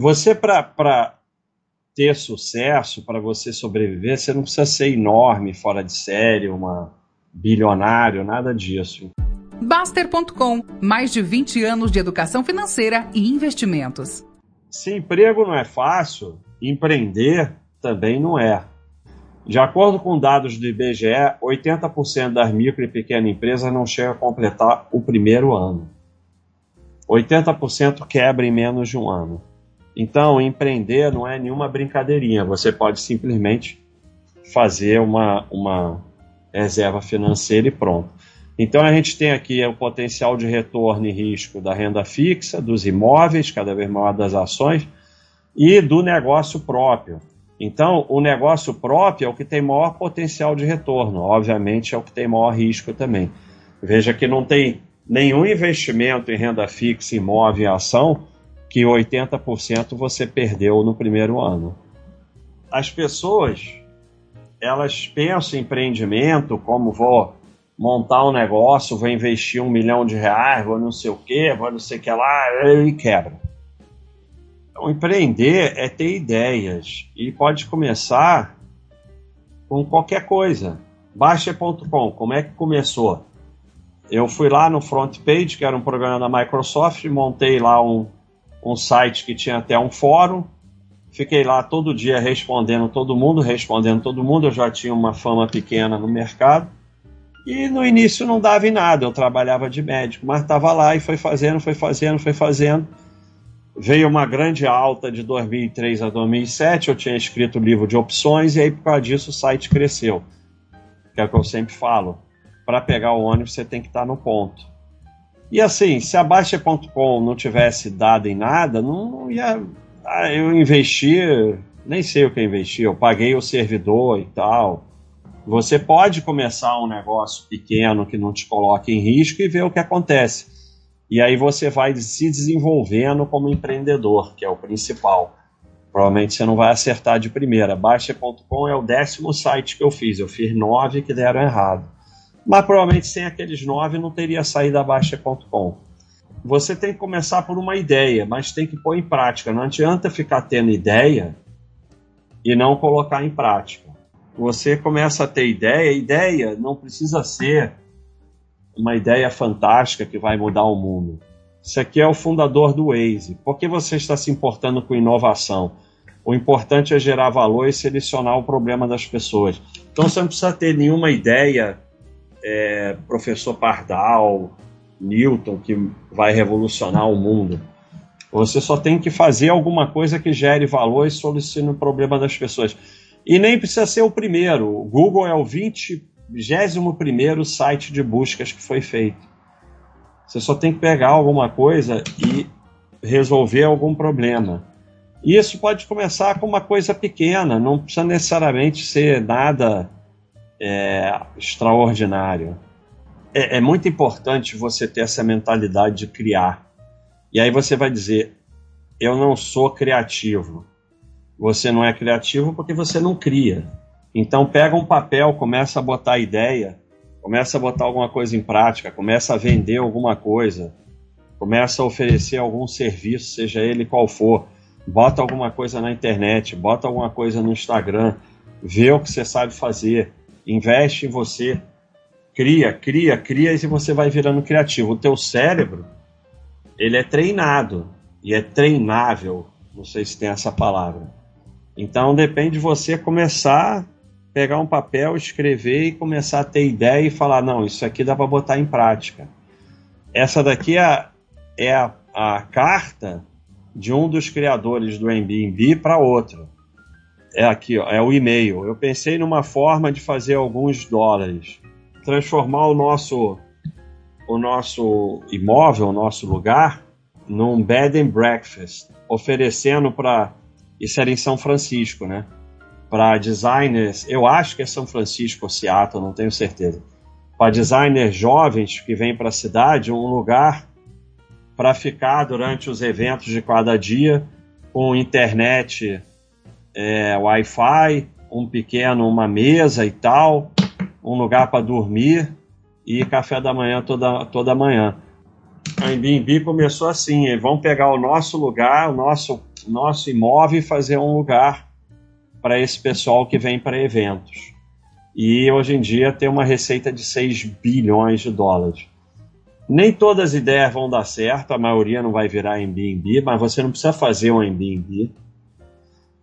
você, para ter sucesso, para você sobreviver, você não precisa ser enorme, fora de série, uma bilionário, nada disso. Baster.com mais de 20 anos de educação financeira e investimentos. Se emprego não é fácil, empreender também não é. De acordo com dados do IBGE, 80% das micro e pequenas empresas não chegam a completar o primeiro ano. 80% quebra em menos de um ano. Então, empreender não é nenhuma brincadeirinha. Você pode simplesmente fazer uma, uma reserva financeira e pronto. Então, a gente tem aqui o potencial de retorno e risco da renda fixa, dos imóveis, cada vez maior das ações, e do negócio próprio. Então, o negócio próprio é o que tem maior potencial de retorno, obviamente é o que tem maior risco também. Veja que não tem nenhum investimento em renda fixa, imóvel e ação que 80% você perdeu no primeiro ano. As pessoas, elas pensam em empreendimento como vou montar um negócio, vou investir um milhão de reais, vou não sei o que, vou não sei o que lá, e quebra. Então, empreender é ter ideias e pode começar com qualquer coisa. Baixa.com, como é que começou? Eu fui lá no Front Page, que era um programa da Microsoft, montei lá um, um site que tinha até um fórum, fiquei lá todo dia respondendo todo mundo, respondendo todo mundo, eu já tinha uma fama pequena no mercado. E no início não dava em nada, eu trabalhava de médico, mas estava lá e foi fazendo, foi fazendo, foi fazendo veio uma grande alta de 2003 a 2007. Eu tinha escrito o livro de opções e aí por causa disso o site cresceu. Que é o que eu sempre falo. Para pegar o ônibus você tem que estar no ponto. E assim, se a Baixa.com não tivesse dado em nada, não ia. Ah, eu investi, nem sei o que eu investi, eu paguei o servidor e tal. Você pode começar um negócio pequeno que não te coloque em risco e ver o que acontece e aí você vai se desenvolvendo como empreendedor, que é o principal. Provavelmente você não vai acertar de primeira. Baixa.com é o décimo site que eu fiz. Eu fiz nove que deram errado. Mas provavelmente sem aqueles nove não teria saído da Baixa.com. Você tem que começar por uma ideia, mas tem que pôr em prática. Não adianta ficar tendo ideia e não colocar em prática. Você começa a ter ideia, ideia não precisa ser uma ideia fantástica que vai mudar o mundo. Isso aqui é o fundador do Waze. Por que você está se importando com inovação? O importante é gerar valor e selecionar o problema das pessoas. Então você não precisa ter nenhuma ideia, é, professor Pardal, Newton, que vai revolucionar o mundo. Você só tem que fazer alguma coisa que gere valor e solucione o problema das pessoas. E nem precisa ser o primeiro. O Google é o 20 21 site de buscas que foi feito. Você só tem que pegar alguma coisa e resolver algum problema. E isso pode começar com uma coisa pequena, não precisa necessariamente ser nada é, extraordinário. É, é muito importante você ter essa mentalidade de criar. E aí você vai dizer: eu não sou criativo. Você não é criativo porque você não cria. Então pega um papel, começa a botar ideia, começa a botar alguma coisa em prática, começa a vender alguma coisa, começa a oferecer algum serviço, seja ele qual for, bota alguma coisa na internet, bota alguma coisa no Instagram, vê o que você sabe fazer, investe em você, cria, cria, cria e você vai virando criativo. O teu cérebro, ele é treinado e é treinável, não sei se tem essa palavra. Então depende de você começar pegar um papel, escrever e começar a ter ideia e falar: não, isso aqui dá para botar em prática. Essa daqui é, é a, a carta de um dos criadores do Airbnb para outro. É aqui, ó, é o e-mail. Eu pensei numa forma de fazer alguns dólares, transformar o nosso o nosso imóvel, o nosso lugar, num bed and breakfast, oferecendo para isso era em São Francisco, né? para designers, eu acho que é São Francisco ou Seattle, não tenho certeza. Para designers jovens que vêm para a cidade, um lugar para ficar durante os eventos de cada dia, com internet, é, Wi-Fi, um pequeno, uma mesa e tal, um lugar para dormir e café da manhã toda, toda manhã. A Airbnb começou assim, vão pegar o nosso lugar, o nosso nosso imóvel e fazer um lugar para esse pessoal que vem para eventos. E hoje em dia tem uma receita de 6 bilhões de dólares. Nem todas as ideias vão dar certo, a maioria não vai virar Airbnb, mas você não precisa fazer um Airbnb.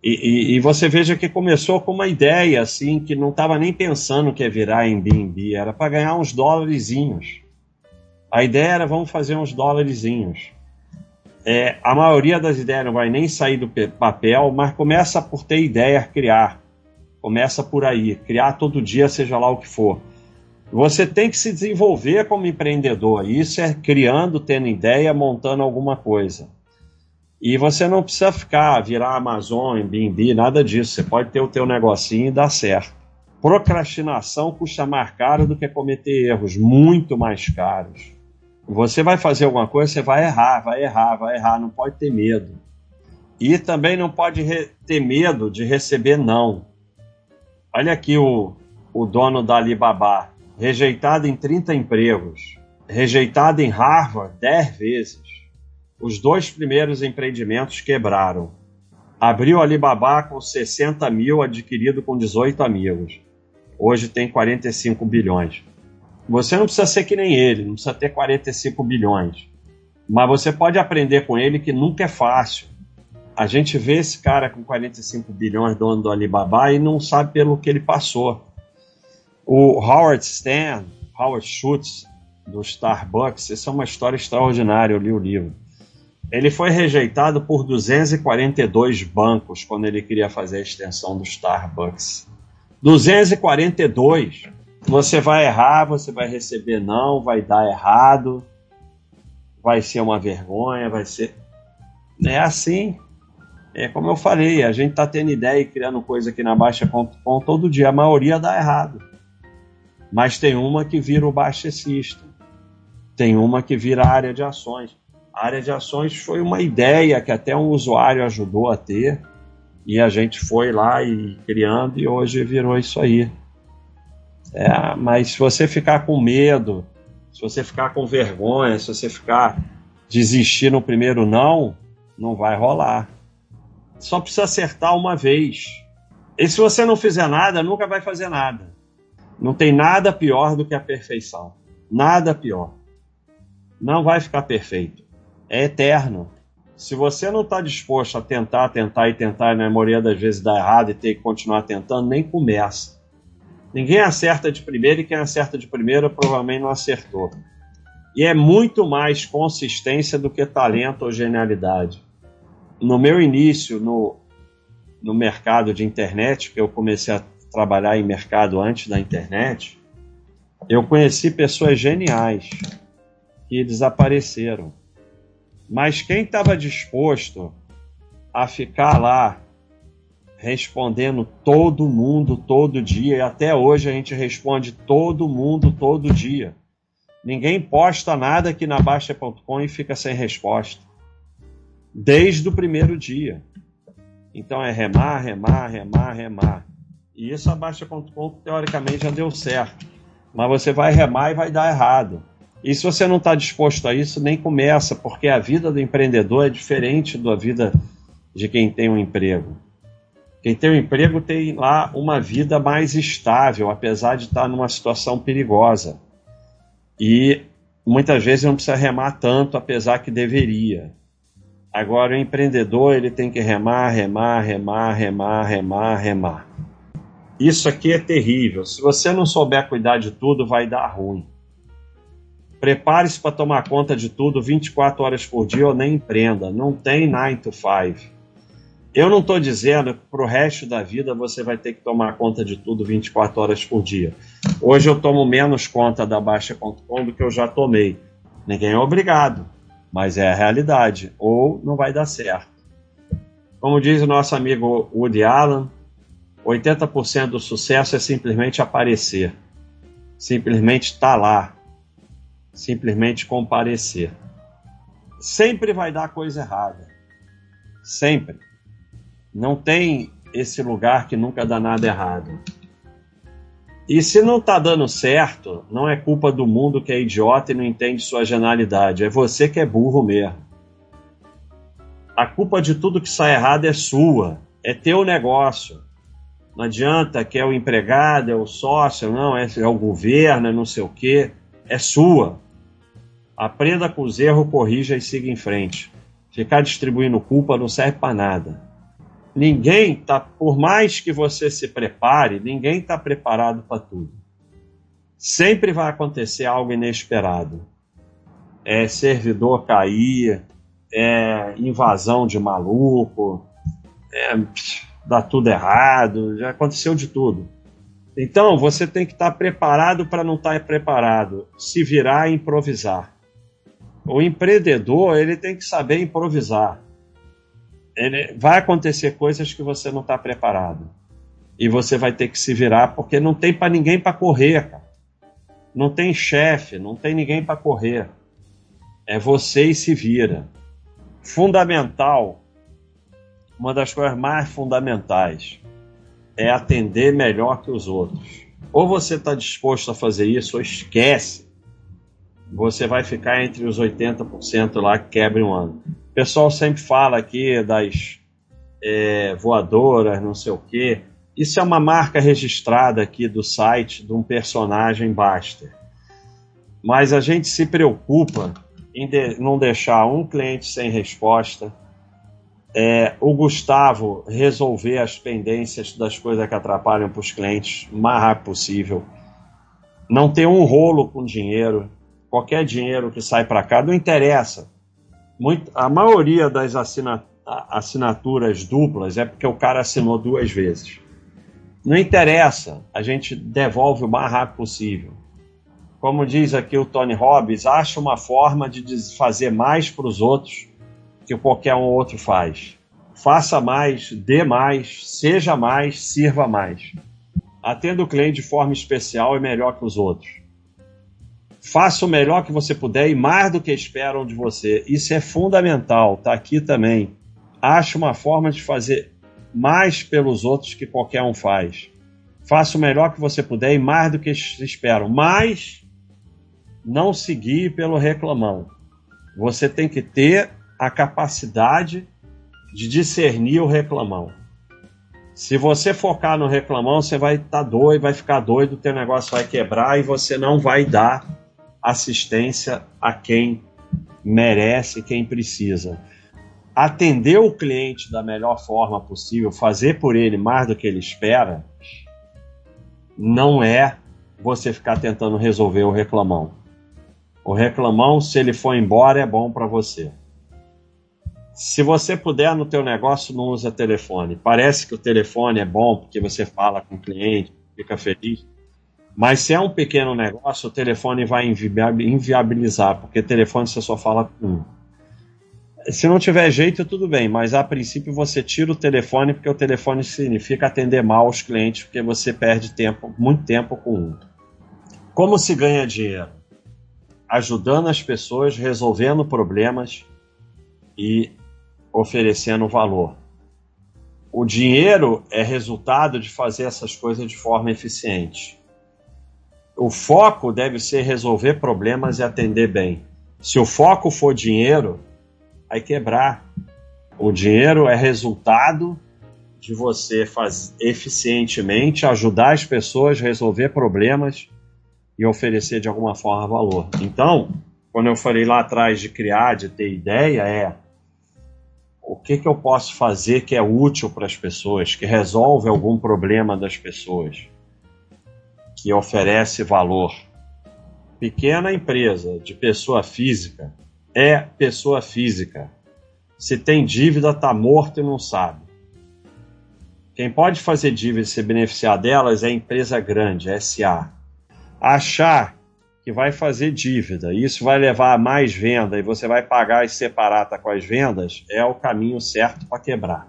E, e, e, você veja que começou com uma ideia assim que não estava nem pensando que ia virar Airbnb, era para ganhar uns dólarezinhos. A ideia era vamos fazer uns dólarezinhos. É, a maioria das ideias não vai nem sair do papel, mas começa por ter ideia, criar. Começa por aí, criar todo dia, seja lá o que for. Você tem que se desenvolver como empreendedor. Isso é criando, tendo ideia, montando alguma coisa. E você não precisa ficar, virar Amazon, Airbnb, nada disso. Você pode ter o teu negocinho e dar certo. Procrastinação custa mais caro do que cometer erros, muito mais caros. Você vai fazer alguma coisa, você vai errar, vai errar, vai errar, não pode ter medo. E também não pode ter medo de receber não. Olha aqui o, o dono da Alibaba, rejeitado em 30 empregos, rejeitado em Harvard 10 vezes. Os dois primeiros empreendimentos quebraram. Abriu Alibaba com 60 mil, adquirido com 18 amigos. Hoje tem 45 bilhões. Você não precisa ser que nem ele, não precisa ter 45 bilhões. Mas você pode aprender com ele que nunca é fácil. A gente vê esse cara com 45 bilhões dono do Alibaba e não sabe pelo que ele passou. O Howard Stern, Howard Schultz, do Starbucks, isso é uma história extraordinária, eu li o livro. Ele foi rejeitado por 242 bancos quando ele queria fazer a extensão do Starbucks. 242! Você vai errar, você vai receber não, vai dar errado, vai ser uma vergonha, vai ser. É assim. É como eu falei, a gente tá tendo ideia e criando coisa aqui na Baixa.com todo dia, a maioria dá errado. Mas tem uma que vira o baixecista. Tem uma que vira a área de ações. A área de ações foi uma ideia que até um usuário ajudou a ter. E a gente foi lá e criando e hoje virou isso aí. É, mas se você ficar com medo, se você ficar com vergonha, se você ficar desistir no primeiro não, não vai rolar. Só precisa acertar uma vez. E se você não fizer nada, nunca vai fazer nada. Não tem nada pior do que a perfeição. Nada pior. Não vai ficar perfeito. É eterno. Se você não está disposto a tentar, tentar e tentar, e na maioria das vezes dar errado e ter que continuar tentando, nem começa. Ninguém acerta de primeira e quem acerta de primeira provavelmente não acertou. E é muito mais consistência do que talento ou genialidade. No meu início no, no mercado de internet, que eu comecei a trabalhar em mercado antes da internet, eu conheci pessoas geniais que desapareceram. Mas quem estava disposto a ficar lá respondendo todo mundo todo dia, e até hoje a gente responde todo mundo todo dia. Ninguém posta nada aqui na Baixa.com e fica sem resposta. Desde o primeiro dia. Então é remar, remar, remar, remar. E isso a Baixa.com teoricamente já deu certo. Mas você vai remar e vai dar errado. E se você não está disposto a isso, nem começa, porque a vida do empreendedor é diferente da vida de quem tem um emprego. Quem tem um emprego tem lá uma vida mais estável, apesar de estar numa situação perigosa. E muitas vezes não precisa remar tanto, apesar que deveria. Agora, o empreendedor ele tem que remar, remar, remar, remar, remar, remar. Isso aqui é terrível. Se você não souber cuidar de tudo, vai dar ruim. Prepare-se para tomar conta de tudo 24 horas por dia ou nem empreenda. Não tem 9 to 5. Eu não estou dizendo que para o resto da vida você vai ter que tomar conta de tudo 24 horas por dia. Hoje eu tomo menos conta da Baixa.com do que eu já tomei. Ninguém é obrigado, mas é a realidade. Ou não vai dar certo. Como diz o nosso amigo Woody Allen, 80% do sucesso é simplesmente aparecer, simplesmente estar tá lá, simplesmente comparecer. Sempre vai dar coisa errada. Sempre. Não tem esse lugar que nunca dá nada errado. E se não está dando certo, não é culpa do mundo que é idiota e não entende sua genialidade. É você que é burro mesmo. A culpa de tudo que sai errado é sua, é teu negócio. Não adianta que é o empregado, é o sócio, não, é, é o governo, é não sei o quê. É sua. Aprenda com os erros, corrija e siga em frente. Ficar distribuindo culpa não serve para nada. Ninguém tá, por mais que você se prepare, ninguém está preparado para tudo. Sempre vai acontecer algo inesperado. É servidor cair, é invasão de maluco, é dá tudo errado, já aconteceu de tudo. Então você tem que estar preparado para não estar preparado, se virar e improvisar. O empreendedor ele tem que saber improvisar. Ele, vai acontecer coisas que você não está preparado e você vai ter que se virar porque não tem para ninguém para correr, cara. Não tem chefe, não tem ninguém para correr. É você e se vira. Fundamental uma das coisas mais fundamentais é atender melhor que os outros. Ou você está disposto a fazer isso, ou esquece. Você vai ficar entre os 80% lá que quebre um ano. O pessoal sempre fala aqui das é, voadoras, não sei o quê. Isso é uma marca registrada aqui do site de um personagem Baster. Mas a gente se preocupa em de, não deixar um cliente sem resposta, é, o Gustavo resolver as pendências das coisas que atrapalham para os clientes o mais rápido possível. Não ter um rolo com dinheiro. Qualquer dinheiro que sai para cá não interessa. Muito, a maioria das assina, assinaturas duplas é porque o cara assinou duas vezes. Não interessa, a gente devolve o mais rápido possível. Como diz aqui o Tony Robbins, acha uma forma de fazer mais para os outros que qualquer um outro faz. Faça mais, dê mais, seja mais, sirva mais. Atenda o cliente de forma especial e melhor que os outros. Faça o melhor que você puder e mais do que esperam de você. Isso é fundamental, tá aqui também. Ache uma forma de fazer mais pelos outros que qualquer um faz. Faça o melhor que você puder e mais do que esperam. Mas não seguir pelo reclamão. Você tem que ter a capacidade de discernir o reclamão. Se você focar no reclamão, você vai estar tá doido, vai ficar doido, o teu negócio vai quebrar e você não vai dar assistência a quem merece, quem precisa. Atender o cliente da melhor forma possível, fazer por ele mais do que ele espera, não é você ficar tentando resolver o reclamão. O reclamão, se ele for embora, é bom para você. Se você puder no teu negócio, não usa telefone. Parece que o telefone é bom porque você fala com o cliente, fica feliz. Mas se é um pequeno negócio, o telefone vai inviabilizar, porque telefone você só fala com um. Se não tiver jeito, tudo bem, mas a princípio você tira o telefone, porque o telefone significa atender mal os clientes, porque você perde tempo, muito tempo com um. Como se ganha dinheiro? Ajudando as pessoas, resolvendo problemas e oferecendo valor. O dinheiro é resultado de fazer essas coisas de forma eficiente. O foco deve ser resolver problemas e atender bem. Se o foco for dinheiro, vai quebrar. O dinheiro é resultado de você fazer eficientemente ajudar as pessoas a resolver problemas e oferecer de alguma forma valor. Então, quando eu falei lá atrás de criar, de ter ideia, é o que, que eu posso fazer que é útil para as pessoas, que resolve algum problema das pessoas, que oferece valor. Pequena empresa de pessoa física é pessoa física. Se tem dívida, está morto e não sabe. Quem pode fazer dívida e se beneficiar delas é empresa grande, SA. Achar que vai fazer dívida, e isso vai levar a mais venda e você vai pagar e separata com as vendas, é o caminho certo para quebrar.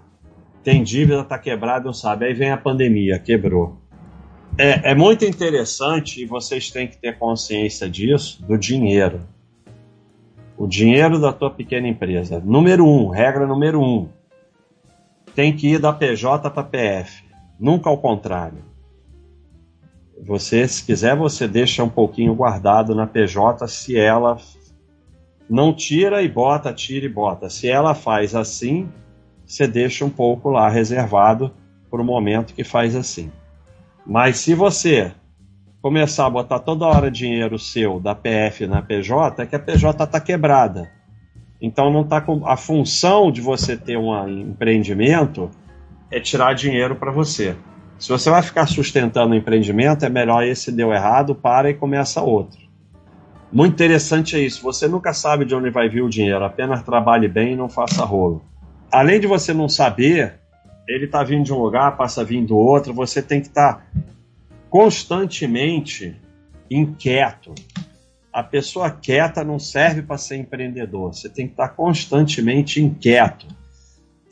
Tem dívida, está quebrado, não sabe. Aí vem a pandemia, quebrou. É, é muito interessante e vocês têm que ter consciência disso, do dinheiro. O dinheiro da tua pequena empresa. Número um, regra número um. Tem que ir da PJ para PF. Nunca ao contrário. Você, se quiser, você deixa um pouquinho guardado na PJ se ela não tira e bota, tira e bota. Se ela faz assim, você deixa um pouco lá reservado para o momento que faz assim. Mas se você começar a botar toda hora dinheiro seu da PF na PJ, é que a PJ está quebrada. Então não tá com a função de você ter um empreendimento é tirar dinheiro para você. Se você vai ficar sustentando o empreendimento, é melhor esse deu errado, para e começa outro. Muito interessante é isso. Você nunca sabe de onde vai vir o dinheiro, apenas trabalhe bem e não faça rolo. Além de você não saber, ele está vindo de um lugar, passa vindo do outro, você tem que estar tá constantemente inquieto. A pessoa quieta não serve para ser empreendedor, você tem que estar tá constantemente inquieto.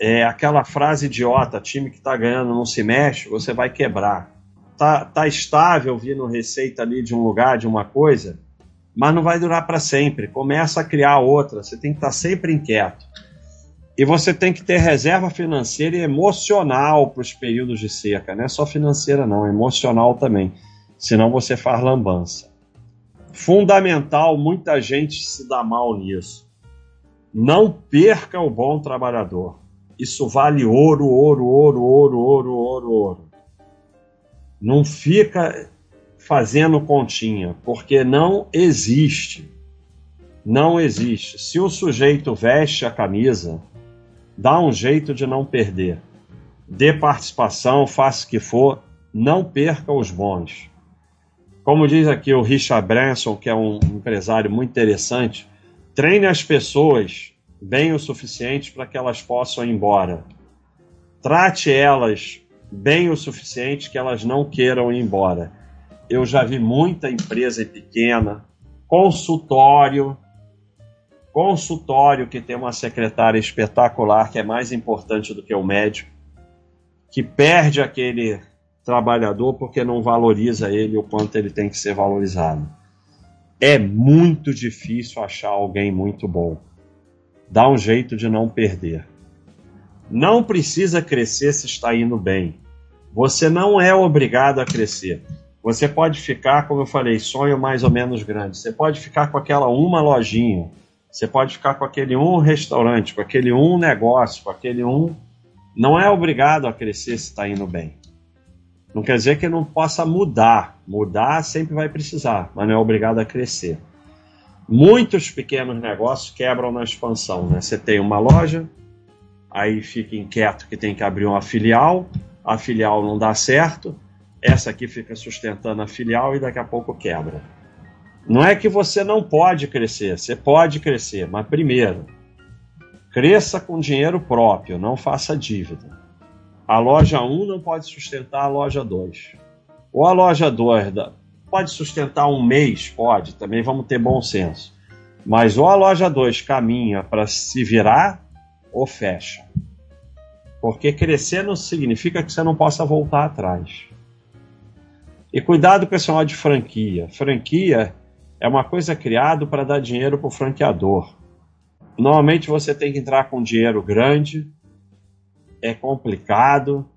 É aquela frase idiota: time que está ganhando não se mexe, você vai quebrar. Tá, tá estável vindo receita ali de um lugar, de uma coisa, mas não vai durar para sempre. Começa a criar outra. Você tem que estar sempre inquieto. E você tem que ter reserva financeira e emocional para os períodos de seca. Não é só financeira, não, é emocional também. Senão você faz lambança. Fundamental, muita gente se dá mal nisso. Não perca o bom trabalhador. Isso vale ouro, ouro, ouro, ouro, ouro, ouro, ouro. Não fica fazendo continha, porque não existe. Não existe. Se o sujeito veste a camisa, dá um jeito de não perder. Dê participação, faça o que for, não perca os bons. Como diz aqui o Richard Branson, que é um empresário muito interessante, treine as pessoas bem o suficiente para que elas possam ir embora. Trate elas bem o suficiente que elas não queiram ir embora eu já vi muita empresa pequena, consultório, consultório que tem uma secretária espetacular que é mais importante do que o médico, que perde aquele trabalhador porque não valoriza ele o quanto ele tem que ser valorizado. É muito difícil achar alguém muito bom. Dá um jeito de não perder. Não precisa crescer se está indo bem. Você não é obrigado a crescer. Você pode ficar, como eu falei, sonho mais ou menos grande. Você pode ficar com aquela uma lojinha. Você pode ficar com aquele um restaurante, com aquele um negócio, com aquele um. Não é obrigado a crescer se está indo bem. Não quer dizer que não possa mudar. Mudar sempre vai precisar, mas não é obrigado a crescer. Muitos pequenos negócios quebram na expansão. Né? Você tem uma loja, aí fica inquieto que tem que abrir uma filial, a filial não dá certo, essa aqui fica sustentando a filial e daqui a pouco quebra. Não é que você não pode crescer, você pode crescer, mas primeiro, cresça com dinheiro próprio, não faça dívida. A loja 1 não pode sustentar a loja 2. Ou a loja 2 pode sustentar um mês, pode, também vamos ter bom senso. Mas ou a loja 2 caminha para se virar ou fecha. Porque crescer não significa que você não possa voltar atrás. E cuidado com esse de franquia. Franquia é uma coisa criada para dar dinheiro para o franqueador. Normalmente você tem que entrar com dinheiro grande, é complicado.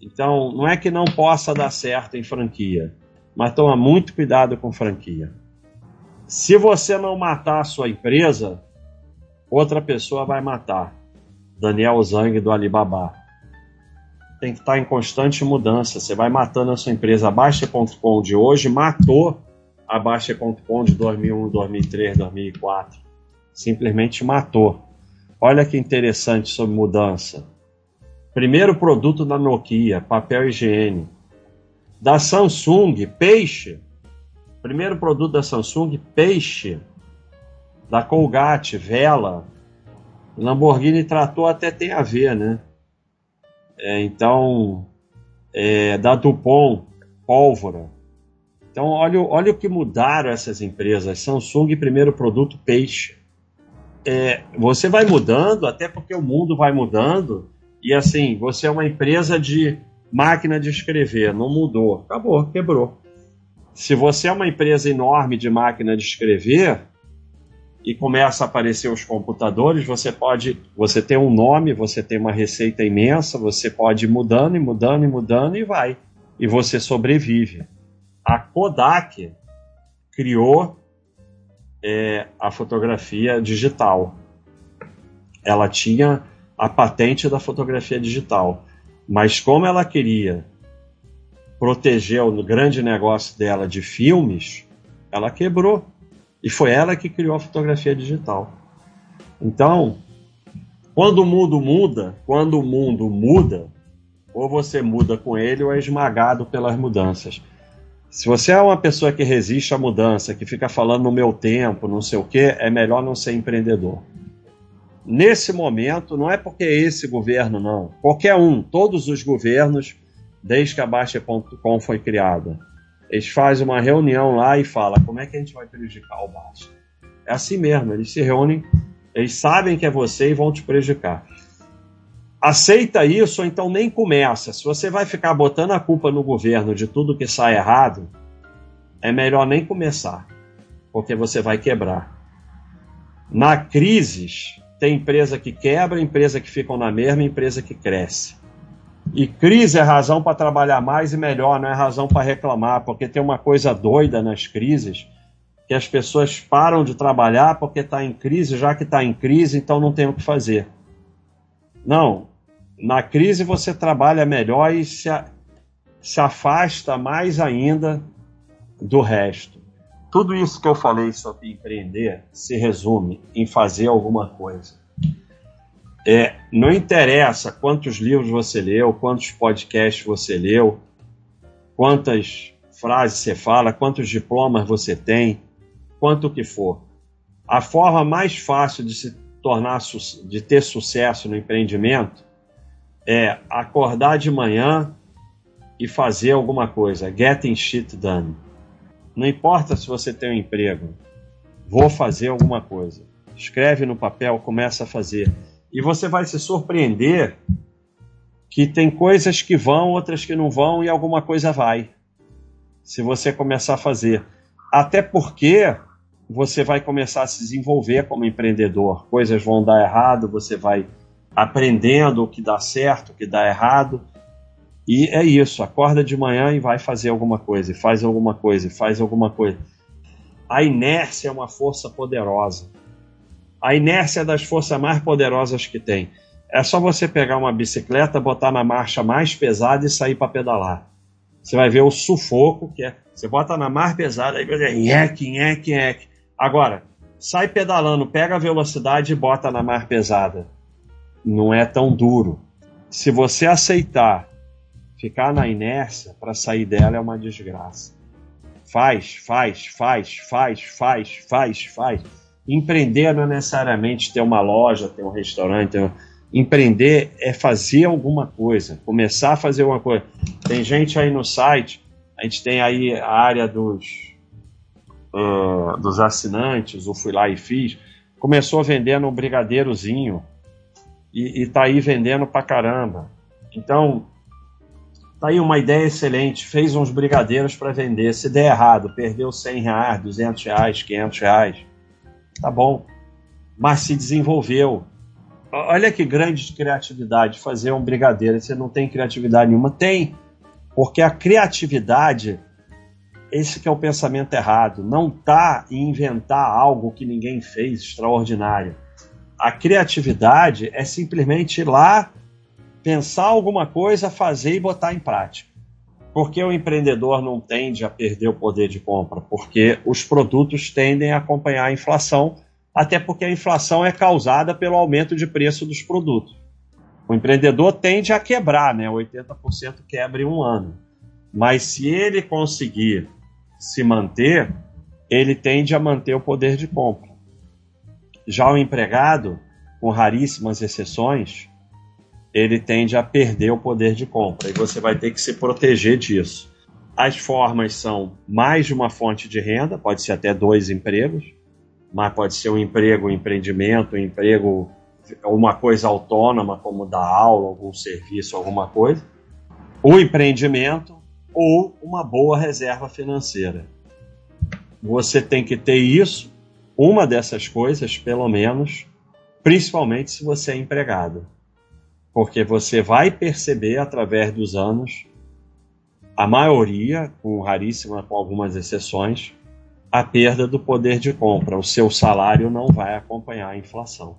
Então, não é que não possa dar certo em franquia, mas toma muito cuidado com franquia. Se você não matar a sua empresa, outra pessoa vai matar. Daniel Zhang do Alibaba tem que estar em constante mudança. Você vai matando a sua empresa. A Baixa.com de hoje matou a Baixa.com de 2001, 2003, 2004. Simplesmente matou. Olha que interessante sobre mudança. Primeiro produto da Nokia, papel higiene. Da Samsung, peixe. Primeiro produto da Samsung, peixe. Da Colgate, vela. Lamborghini tratou até tem a ver, né? É, então, é, da Dupont, pólvora. Então, olha, olha o que mudaram essas empresas. Samsung, primeiro produto, peixe. É, você vai mudando, até porque o mundo vai mudando. E assim, você é uma empresa de máquina de escrever, não mudou, acabou, quebrou. Se você é uma empresa enorme de máquina de escrever, e começa a aparecer os computadores, você pode, você tem um nome, você tem uma receita imensa, você pode ir mudando e mudando e mudando e vai. E você sobrevive. A Kodak criou é, a fotografia digital. Ela tinha a patente da fotografia digital, mas como ela queria proteger o grande negócio dela de filmes, ela quebrou. E foi ela que criou a fotografia digital. Então, quando o mundo muda, quando o mundo muda, ou você muda com ele ou é esmagado pelas mudanças. Se você é uma pessoa que resiste à mudança, que fica falando no meu tempo, não sei o que, é melhor não ser empreendedor. Nesse momento, não é porque é esse governo, não. Qualquer um, todos os governos, desde que a Baixa.com foi criada, eles fazem uma reunião lá e falam como é que a gente vai prejudicar o Baixa. É assim mesmo, eles se reúnem, eles sabem que é você e vão te prejudicar aceita isso ou então nem começa. Se você vai ficar botando a culpa no governo de tudo que sai errado, é melhor nem começar, porque você vai quebrar. Na crise, tem empresa que quebra, empresa que ficam na mesma, empresa que cresce. E crise é razão para trabalhar mais e melhor, não é razão para reclamar, porque tem uma coisa doida nas crises, que as pessoas param de trabalhar porque está em crise, já que está em crise, então não tem o que fazer. Não, na crise você trabalha melhor e se, a, se afasta mais ainda do resto. Tudo isso que eu falei sobre empreender se resume em fazer alguma coisa. É, não interessa quantos livros você leu, quantos podcasts você leu, quantas frases você fala, quantos diplomas você tem, quanto que for. A forma mais fácil de se tornar de ter sucesso no empreendimento é acordar de manhã e fazer alguma coisa. Getting shit done. Não importa se você tem um emprego, vou fazer alguma coisa. Escreve no papel, começa a fazer. E você vai se surpreender que tem coisas que vão, outras que não vão e alguma coisa vai. Se você começar a fazer. Até porque você vai começar a se desenvolver como empreendedor. Coisas vão dar errado, você vai aprendendo o que dá certo, o que dá errado. E é isso, acorda de manhã e vai fazer alguma coisa, e faz alguma coisa, e faz alguma coisa. A inércia é uma força poderosa. A inércia é das forças mais poderosas que tem. É só você pegar uma bicicleta, botar na marcha mais pesada e sair para pedalar. Você vai ver o sufoco que é. Você bota na mais pesada e vai nheque, nheque, nheque. Agora, sai pedalando, pega a velocidade e bota na mais pesada não é tão duro. Se você aceitar ficar na inércia, para sair dela é uma desgraça. Faz, faz, faz, faz, faz, faz, faz. Empreender não é necessariamente ter uma loja, ter um restaurante. Ter... Empreender é fazer alguma coisa, começar a fazer alguma coisa. Tem gente aí no site, a gente tem aí a área dos, uh, dos assinantes, o Fui Lá e Fiz, começou vendendo um brigadeirozinho e, está aí vendendo pra caramba. Então, tá aí uma ideia excelente, fez uns brigadeiros para vender, se der errado, perdeu 100 reais, 200 reais, 500 reais, tá bom, mas se desenvolveu. Olha que grande criatividade fazer um brigadeiro, você não tem criatividade nenhuma? Tem, porque a criatividade, esse que é o pensamento errado, não tá em inventar algo que ninguém fez extraordinário. A criatividade é simplesmente ir lá, pensar alguma coisa, fazer e botar em prática. Porque o empreendedor não tende a perder o poder de compra? Porque os produtos tendem a acompanhar a inflação, até porque a inflação é causada pelo aumento de preço dos produtos. O empreendedor tende a quebrar, né? 80% quebra em um ano. Mas se ele conseguir se manter, ele tende a manter o poder de compra. Já o empregado, com raríssimas exceções, ele tende a perder o poder de compra e você vai ter que se proteger disso. As formas são mais de uma fonte de renda, pode ser até dois empregos, mas pode ser um emprego, um empreendimento, um emprego, uma coisa autônoma, como dar aula, algum serviço, alguma coisa. O empreendimento ou uma boa reserva financeira. Você tem que ter isso uma dessas coisas, pelo menos, principalmente se você é empregado. Porque você vai perceber através dos anos, a maioria, com raríssima, com algumas exceções, a perda do poder de compra. O seu salário não vai acompanhar a inflação.